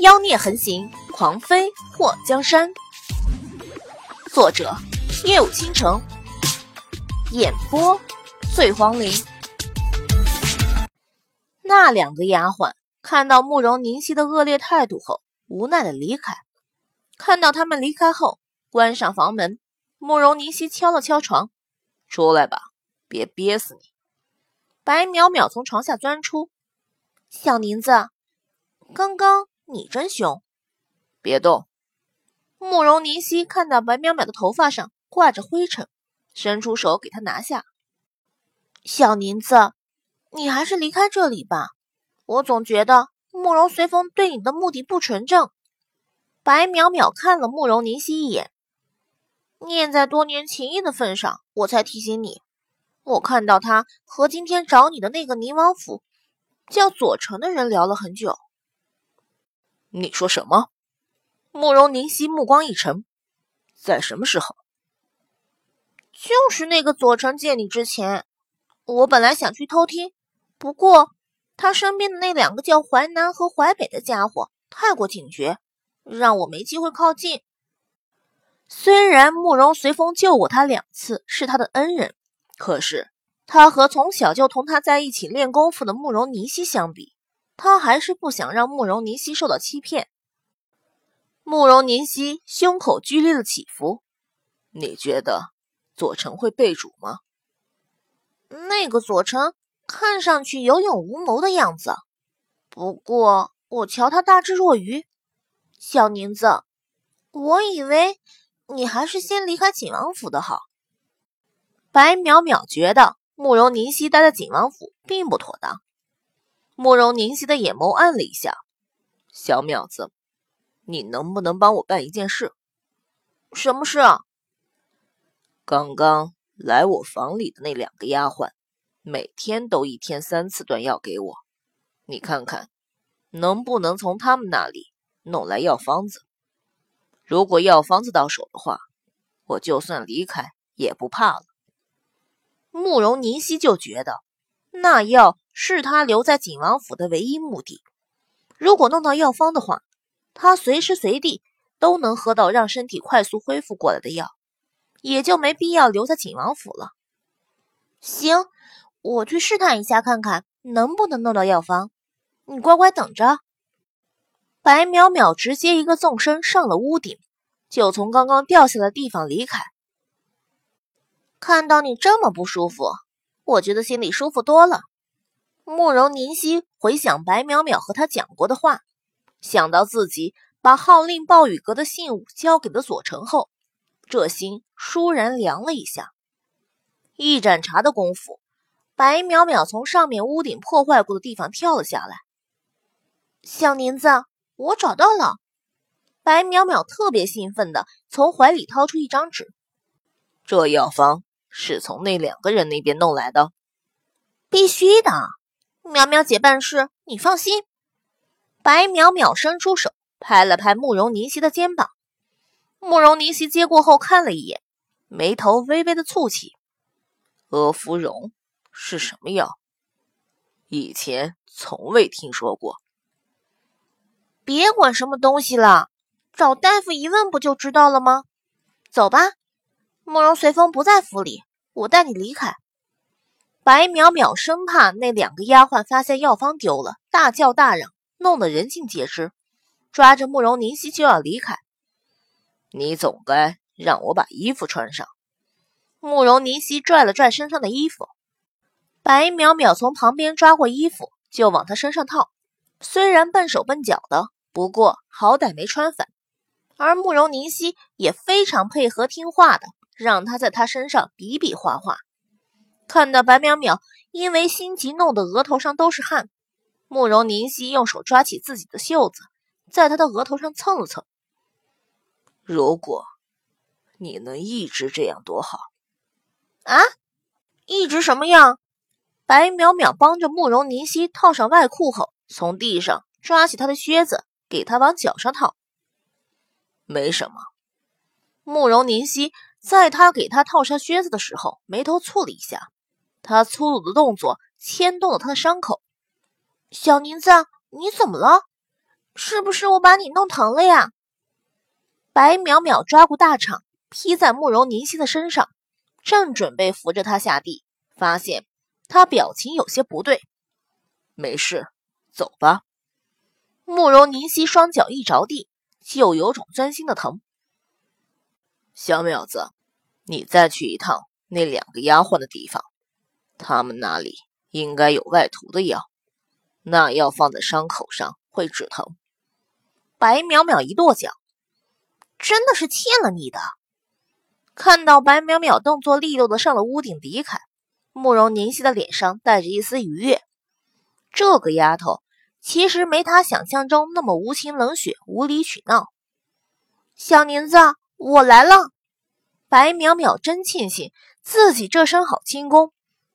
妖孽横行，狂飞祸江山。作者：夜舞倾城，演播：醉黄林。那两个丫鬟看到慕容凝曦的恶劣态度后，无奈的离开。看到他们离开后，关上房门，慕容凝曦敲了敲床：“出来吧，别憋死你。”白淼淼从床下钻出：“小宁子，刚刚。”你真凶，别动！慕容凝曦看到白淼淼的头发上挂着灰尘，伸出手给她拿下。小宁子，你还是离开这里吧。我总觉得慕容随风对你的目的不纯正。白淼淼看了慕容凝曦一眼，念在多年情谊的份上，我才提醒你。我看到他和今天找你的那个宁王府叫左丞的人聊了很久。你说什么？慕容凝曦目光一沉，在什么时候？就是那个左丞见你之前，我本来想去偷听，不过他身边的那两个叫淮南和淮北的家伙太过警觉，让我没机会靠近。虽然慕容随风救过他两次，是他的恩人，可是他和从小就同他在一起练功夫的慕容凝曦相比。他还是不想让慕容凝曦受到欺骗。慕容凝曦胸口剧烈的起伏。你觉得左丞会背主吗？那个左丞看上去有勇无谋的样子，不过我瞧他大智若愚。小宁子，我以为你还是先离开景王府的好。白淼淼觉得慕容凝曦待在景王府并不妥当。慕容凝曦的眼眸暗了一下，小淼子，你能不能帮我办一件事？什么事啊？刚刚来我房里的那两个丫鬟，每天都一天三次端药给我，你看看能不能从他们那里弄来药方子？如果药方子到手的话，我就算离开也不怕了。慕容凝曦就觉得那药。是他留在景王府的唯一目的。如果弄到药方的话，他随时随地都能喝到让身体快速恢复过来的药，也就没必要留在景王府了。行，我去试探一下，看看能不能弄到药方。你乖乖等着。白淼淼直接一个纵身上了屋顶，就从刚刚掉下的地方离开。看到你这么不舒服，我觉得心里舒服多了。慕容凝曦回想白淼淼和他讲过的话，想到自己把号令暴雨阁的信物交给了左丞后，这心倏然凉了一下。一盏茶的功夫，白淼淼从上面屋顶破坏过的地方跳了下来。小宁子，我找到了！白淼淼特别兴奋的从怀里掏出一张纸，这药方是从那两个人那边弄来的，必须的。淼淼姐办事，你放心。白淼淼伸出手拍了拍慕容凝曦的肩膀，慕容凝曦接过后看了一眼，眉头微微的蹙起。阿芙蓉是什么药？以前从未听说过。别管什么东西了，找大夫一问不就知道了吗？走吧，慕容随风不在府里，我带你离开。白淼淼生怕那两个丫鬟发现药方丢了，大叫大嚷，弄得人尽皆知，抓着慕容凝曦就要离开。你总该让我把衣服穿上。慕容凝曦拽了拽身上的衣服，白淼淼从旁边抓过衣服就往他身上套，虽然笨手笨脚的，不过好歹没穿反。而慕容凝曦也非常配合听话的，让他在他身上比比划划。看到白淼淼因为心急弄得额头上都是汗，慕容凝曦用手抓起自己的袖子，在她的额头上蹭了蹭。如果你能一直这样多好啊！一直什么样？白淼淼帮着慕容凝曦套上外裤后，从地上抓起他的靴子，给他往脚上套。没什么。慕容凝曦在他给他套上靴子的时候，眉头蹙了一下。他粗鲁的动作牵动了他的伤口。小宁子，你怎么了？是不是我把你弄疼了呀？白淼淼抓过大氅，披在慕容凝曦的身上，正准备扶着他下地，发现他表情有些不对。没事，走吧。慕容凝曦双脚一着地，就有种钻心的疼。小淼子，你再去一趟那两个丫鬟的地方，他们那里应该有外涂的药，那药放在伤口上会止疼。白淼淼一跺脚，真的是欠了你的。看到白淼淼动作利落的上了屋顶离开，慕容凝曦的脸上带着一丝愉悦。这个丫头其实没她想象中那么无情冷血、无理取闹。小宁子。我来了，白淼淼真庆幸自己这身好轻功，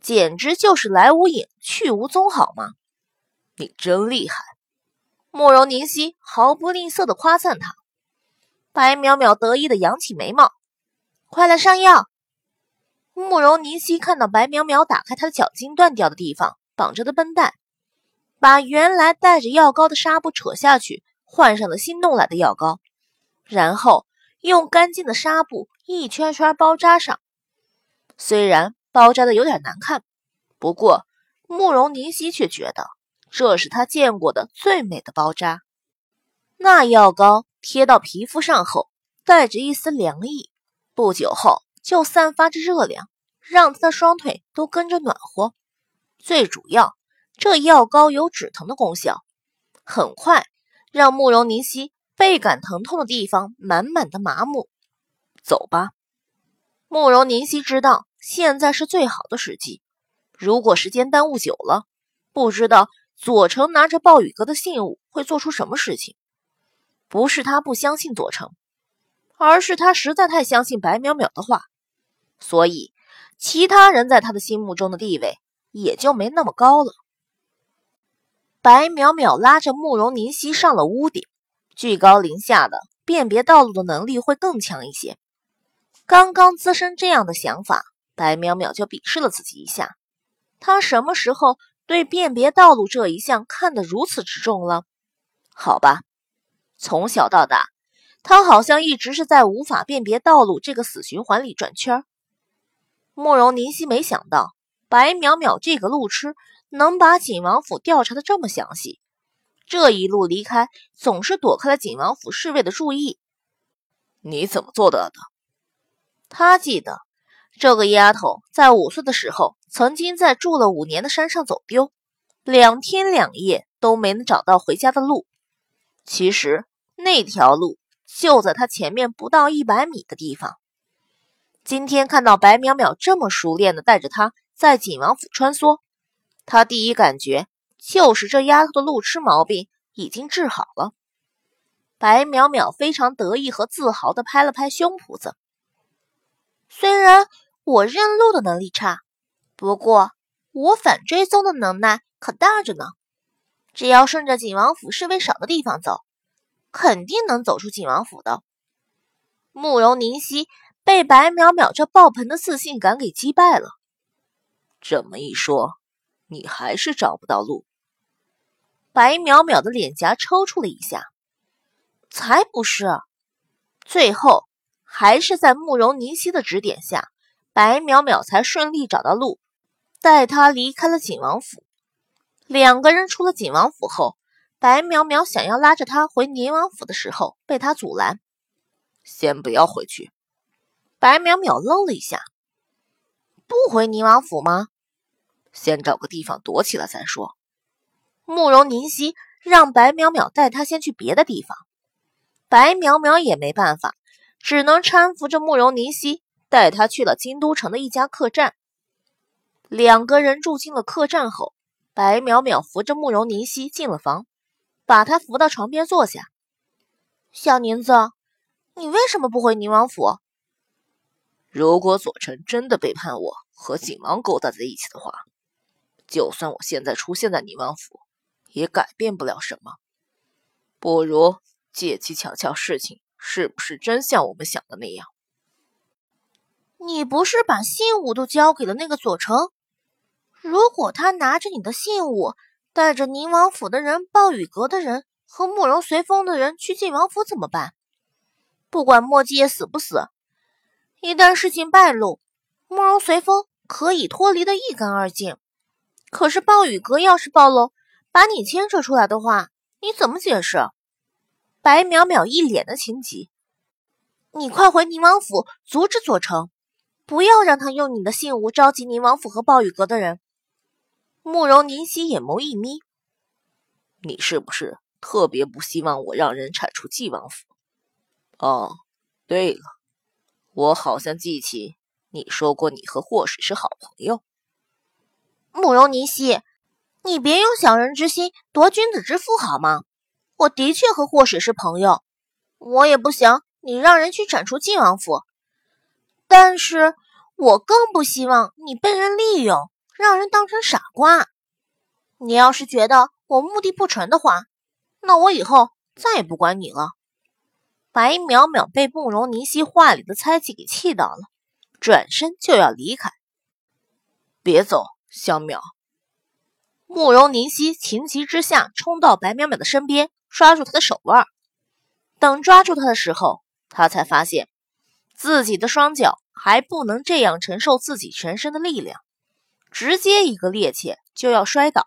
简直就是来无影去无踪，好吗？你真厉害！慕容凝曦毫不吝啬的夸赞他。白淼淼得意的扬起眉毛，快来上药。慕容凝曦看到白淼淼打开他的脚筋断掉的地方绑着的绷带，把原来带着药膏的纱布扯下去，换上了新弄来的药膏，然后。用干净的纱布一圈圈包扎上，虽然包扎的有点难看，不过慕容凝曦却觉得这是他见过的最美的包扎。那药膏贴到皮肤上后，带着一丝凉意，不久后就散发着热量，让他的双腿都跟着暖和。最主要，这药膏有止疼的功效，很快让慕容凝曦。倍感疼痛的地方满满的麻木，走吧。慕容凝曦知道现在是最好的时机，如果时间耽误久了，不知道左丞拿着暴雨阁的信物会做出什么事情。不是他不相信左丞，而是他实在太相信白淼淼的话，所以其他人在他的心目中的地位也就没那么高了。白淼淼拉着慕容凝曦上了屋顶。居高临下的辨别道路的能力会更强一些。刚刚滋生这样的想法，白淼淼就鄙视了自己一下。他什么时候对辨别道路这一项看得如此之重了？好吧，从小到大，他好像一直是在无法辨别道路这个死循环里转圈。慕容凝曦没想到白淼淼这个路痴能把景王府调查的这么详细。这一路离开，总是躲开了景王府侍卫的注意。你怎么做到的？他记得这个丫头在五岁的时候，曾经在住了五年的山上走丢，两天两夜都没能找到回家的路。其实那条路就在他前面不到一百米的地方。今天看到白淼淼这么熟练的带着他在景王府穿梭，他第一感觉。就是这丫头的路痴毛病已经治好了。白淼淼非常得意和自豪地拍了拍胸脯子。虽然我认路的能力差，不过我反追踪的能耐可大着呢。只要顺着景王府侍卫少的地方走，肯定能走出景王府的。慕容凝曦被白淼淼这爆棚的自信感给击败了。这么一说，你还是找不到路。白淼淼的脸颊抽搐了一下，才不是！最后还是在慕容凝曦的指点下，白淼淼才顺利找到路，带他离开了景王府。两个人出了景王府后，白淼淼想要拉着他回宁王府的时候，被他阻拦：“先不要回去。”白淼淼愣了一下：“不回宁王府吗？先找个地方躲起来再说。”慕容凝曦让白淼淼带他先去别的地方，白淼淼也没办法，只能搀扶着慕容凝曦带他去了京都城的一家客栈。两个人住进了客栈后，白淼淼扶着慕容凝曦进了房，把他扶到床边坐下。小宁子，你为什么不回宁王府？如果左丞真的背叛我和景王勾搭在一起的话，就算我现在出现在宁王府。也改变不了什么，不如借机瞧瞧事情是不是真像我们想的那样。你不是把信物都交给了那个左丞？如果他拿着你的信物，带着宁王府的人、暴雨阁的人和慕容随风的人去晋王府怎么办？不管莫季夜死不死，一旦事情败露，慕容随风可以脱离的一干二净。可是暴雨阁要是暴露，把你牵扯出来的话，你怎么解释？白淼淼一脸的情急，你快回宁王府阻止左丞，不要让他用你的信物召集宁王府和暴雨阁的人。慕容凝曦眼眸一眯，你是不是特别不希望我让人铲除纪王府？哦，对了，我好像记起你说过你和霍水是好朋友。慕容凝曦，你别用小人之心夺君子之腹好吗？我的确和祸水是朋友，我也不想你让人去铲除晋王府，但是我更不希望你被人利用，让人当成傻瓜。你要是觉得我目的不纯的话，那我以后再也不管你了。白淼淼被慕容凝曦话里的猜忌给气到了，转身就要离开。别走。小淼，慕容凝曦情急之下冲到白淼淼的身边，抓住他的手腕。等抓住他的时候，他才发现自己的双脚还不能这样承受自己全身的力量，直接一个趔趄就要摔倒。